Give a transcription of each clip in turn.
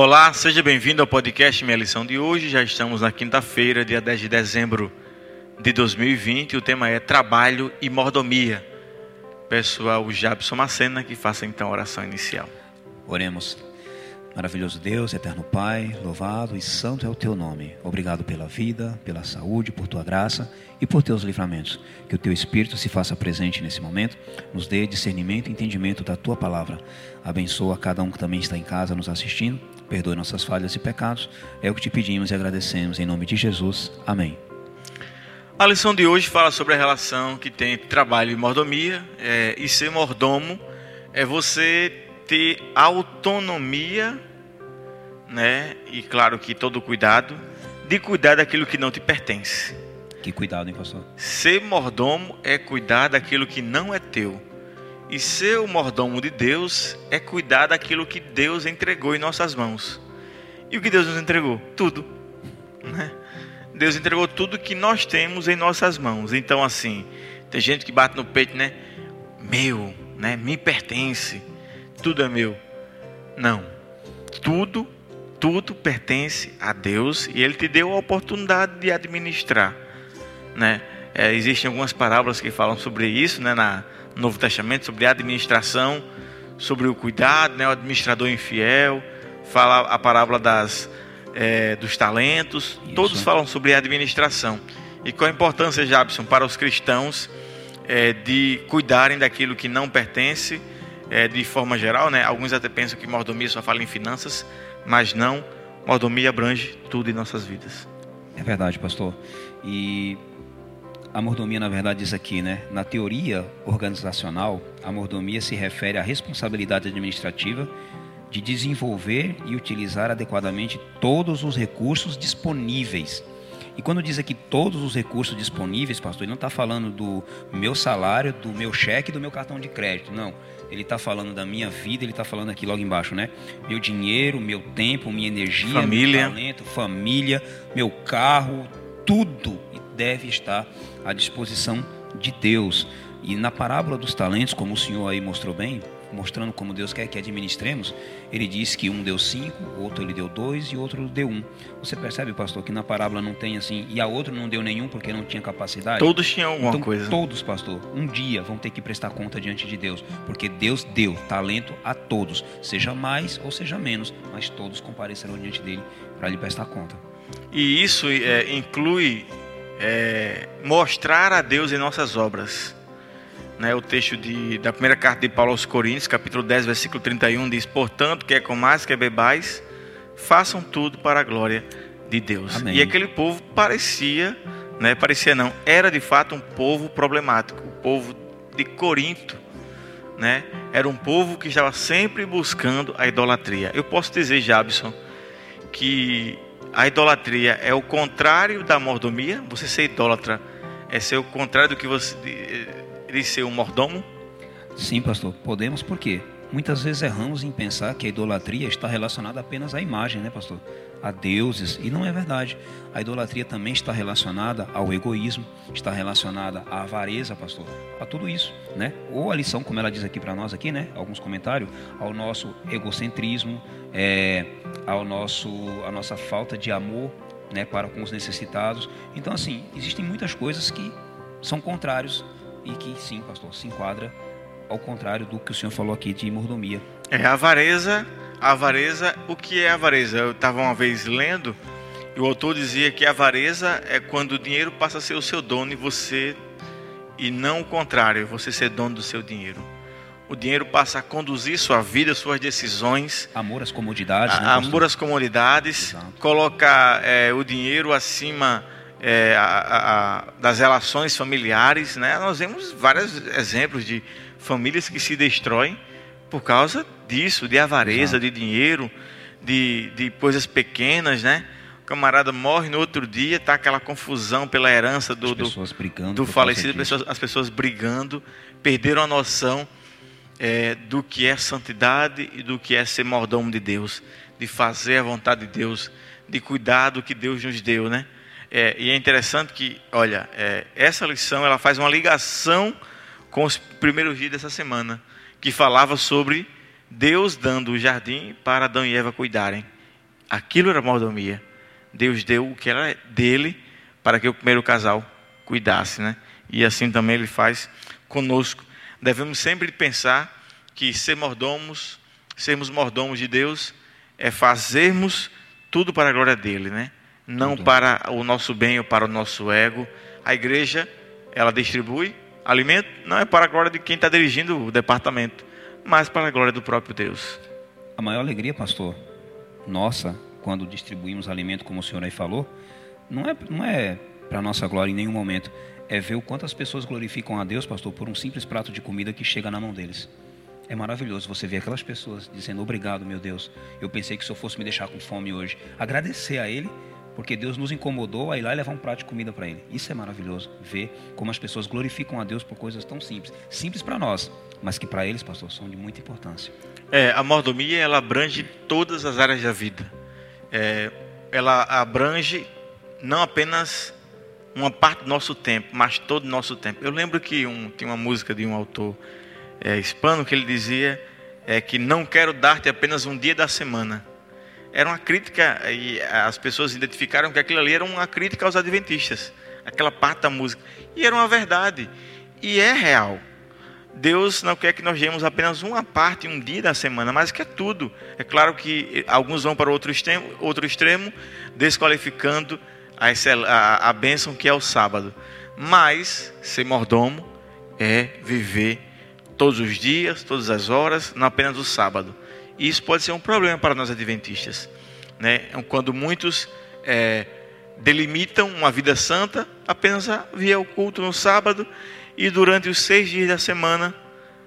Olá, seja bem-vindo ao podcast Minha Lição de hoje. Já estamos na quinta-feira, dia 10 de dezembro de 2020. O tema é Trabalho e Mordomia. Peço ao Jabson Macena que faça então a oração inicial. Oremos. Maravilhoso Deus, eterno Pai, louvado e santo é o teu nome. Obrigado pela vida, pela saúde, por tua graça e por teus livramentos. Que o teu Espírito se faça presente nesse momento, nos dê discernimento e entendimento da tua palavra. Abençoa cada um que também está em casa nos assistindo. Perdoe nossas falhas e pecados. É o que te pedimos e agradecemos em nome de Jesus. Amém. A lição de hoje fala sobre a relação que tem entre trabalho e mordomia. É, e ser mordomo é você ter autonomia, né? E claro que todo cuidado de cuidar daquilo que não te pertence. Que cuidado, hein, pastor? Ser mordomo é cuidar daquilo que não é teu. E ser o mordomo de Deus é cuidar daquilo que Deus entregou em nossas mãos. E o que Deus nos entregou? Tudo. Né? Deus entregou tudo que nós temos em nossas mãos. Então, assim, tem gente que bate no peito, né? Meu, né? Me pertence tudo é meu. Não. Tudo, tudo pertence a Deus e Ele te deu a oportunidade de administrar. Né? É, existem algumas parábolas que falam sobre isso né, na, no Novo Testamento, sobre a administração, sobre o cuidado, né, o administrador infiel. Fala a parábola das, é, dos talentos. Isso. Todos falam sobre a administração. E qual a importância, Jabson, para os cristãos é, de cuidarem daquilo que não pertence é, de forma geral, né? Alguns até pensam que mordomia só fala em finanças, mas não. Mordomia abrange tudo em nossas vidas. É verdade, pastor. E a mordomia, na verdade, diz aqui, né? Na teoria organizacional, a mordomia se refere à responsabilidade administrativa de desenvolver e utilizar adequadamente todos os recursos disponíveis. E quando diz aqui todos os recursos disponíveis, pastor, ele não está falando do meu salário, do meu cheque, do meu cartão de crédito, não ele está falando da minha vida, ele está falando aqui logo embaixo, né? Meu dinheiro, meu tempo, minha energia, família. meu talento, família, meu carro, tudo deve estar à disposição de Deus. E na parábola dos talentos, como o senhor aí mostrou bem, mostrando como Deus quer que administremos, ele diz que um deu cinco, outro ele deu dois e outro deu um. Você percebe, pastor, que na parábola não tem assim, e a outra não deu nenhum porque não tinha capacidade? Todos tinham alguma então, coisa. Todos, pastor, um dia vão ter que prestar conta diante de Deus, porque Deus deu talento a todos, seja mais ou seja menos, mas todos comparecerão diante dele para lhe prestar conta. E isso é, inclui é, mostrar a Deus em nossas obras né, o texto de, da primeira carta de Paulo aos Coríntios, capítulo 10, versículo 31, diz: Portanto, quer comais, quer bebais, façam tudo para a glória de Deus. Amém. E aquele povo parecia, né, parecia não, era de fato um povo problemático, o povo de Corinto, né, era um povo que estava sempre buscando a idolatria. Eu posso dizer, Jabson, que a idolatria é o contrário da mordomia. Você ser idólatra é ser o contrário do que você de ser um mordomo? Sim, pastor. Podemos porque muitas vezes erramos em pensar que a idolatria está relacionada apenas à imagem, né, pastor? A deuses, e não é verdade. A idolatria também está relacionada ao egoísmo, está relacionada à avareza, pastor, a tudo isso, né? Ou a lição, como ela diz aqui para nós aqui, né? Alguns comentários, ao nosso egocentrismo, é, ao nosso, a nossa falta de amor, né, para com os necessitados. Então, assim, existem muitas coisas que são contrários e que sim, pastor, se enquadra ao contrário do que o senhor falou aqui de mordomia. É, a avareza, avareza, o que é avareza? Eu estava uma vez lendo e o autor dizia que a avareza é quando o dinheiro passa a ser o seu dono e você e não o contrário, você ser dono do seu dinheiro. O dinheiro passa a conduzir sua vida, suas decisões. Amor às comodidades. A, né, amor às comodidades. Exato. Colocar é, o dinheiro acima é, a, a, das relações familiares, né? Nós vemos vários exemplos de famílias que se destroem por causa disso, de avareza, Exato. de dinheiro, de, de coisas pequenas, né? O camarada morre no outro dia, tá aquela confusão pela herança do, do, do falecido, pessoas, as pessoas brigando, perderam a noção é, do que é santidade e do que é ser mordomo de Deus, de fazer a vontade de Deus, de cuidar do que Deus nos deu, né? É, e é interessante que, olha, é, essa lição ela faz uma ligação com os primeiros dias dessa semana, que falava sobre Deus dando o jardim para Adão e Eva cuidarem. aquilo era mordomia. Deus deu o que era dele para que o primeiro casal cuidasse, né? E assim também ele faz conosco. Devemos sempre pensar que ser mordomos, sermos mordomos de Deus, é fazermos tudo para a glória dele, né? Não para o nosso bem ou para o nosso ego. A igreja, ela distribui alimento, não é para a glória de quem está dirigindo o departamento, mas para a glória do próprio Deus. A maior alegria, pastor, nossa, quando distribuímos alimento, como o senhor aí falou, não é, não é para nossa glória em nenhum momento, é ver o quanto as pessoas glorificam a Deus, pastor, por um simples prato de comida que chega na mão deles. É maravilhoso você ver aquelas pessoas dizendo obrigado, meu Deus. Eu pensei que se eu fosse me deixar com fome hoje, agradecer a Ele, porque Deus nos incomodou a ir lá e levar um prato de comida para Ele. Isso é maravilhoso, ver como as pessoas glorificam a Deus por coisas tão simples. Simples para nós, mas que para eles, pastor, são de muita importância. É, a mordomia, ela abrange todas as áreas da vida. É, ela abrange não apenas uma parte do nosso tempo, mas todo o nosso tempo. Eu lembro que um, tem uma música de um autor é, hispano que ele dizia é, que não quero dar-te apenas um dia da semana. Era uma crítica, e as pessoas identificaram que aquilo ali era uma crítica aos adventistas, aquela parte da música. E era uma verdade, e é real. Deus não quer que nós demos apenas uma parte, um dia da semana, mas que é tudo. É claro que alguns vão para outro extremo, outro extremo desqualificando a, a, a bênção que é o sábado. Mas ser mordomo é viver todos os dias, todas as horas, não apenas o sábado. E isso pode ser um problema para nós adventistas. Né? Quando muitos é, delimitam uma vida santa apenas via o culto no sábado e durante os seis dias da semana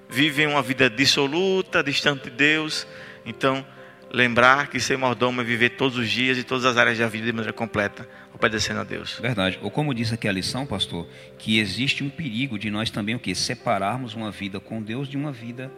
vivem uma vida dissoluta, distante de Deus. Então, lembrar que ser mordomo é viver todos os dias e todas as áreas da vida de maneira completa, obedecendo a Deus. Verdade. Ou como diz aqui a lição, pastor, que existe um perigo de nós também o que separarmos uma vida com Deus de uma vida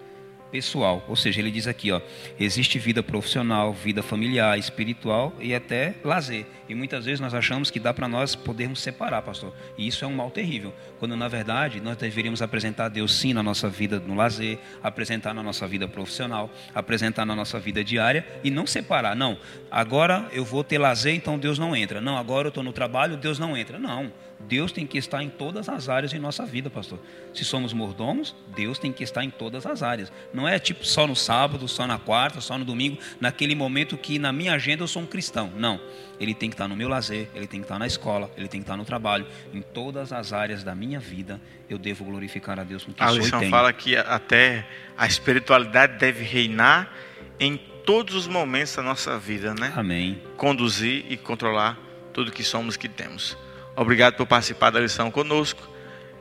pessoal. Ou seja, ele diz aqui, ó, existe vida profissional, vida familiar, espiritual e até lazer. E muitas vezes nós achamos que dá para nós podermos separar, pastor. E isso é um mal terrível. Quando na verdade nós deveríamos apresentar Deus sim na nossa vida no lazer, apresentar na nossa vida profissional, apresentar na nossa vida diária e não separar. Não, agora eu vou ter lazer, então Deus não entra. Não, agora eu estou no trabalho, Deus não entra. Não. Deus tem que estar em todas as áreas em nossa vida, pastor. Se somos mordomos, Deus tem que estar em todas as áreas. Não é tipo só no sábado, só na quarta, só no domingo, naquele momento que na minha agenda eu sou um cristão. Não. Ele tem que estar no meu lazer, ele tem que estar na escola, ele tem que estar no trabalho. Em todas as áreas da minha vida, eu devo glorificar a Deus com que a lição fala que até a espiritualidade deve reinar em todos os momentos da nossa vida, né? Amém. Conduzir e controlar tudo que somos que temos. Obrigado por participar da lição conosco.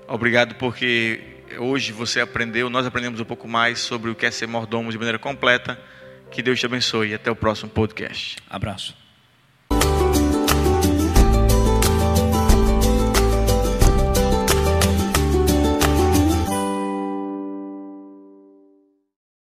Obrigado porque hoje você aprendeu, nós aprendemos um pouco mais sobre o que é ser mordomo de maneira completa. Que Deus te abençoe e até o próximo podcast. Abraço.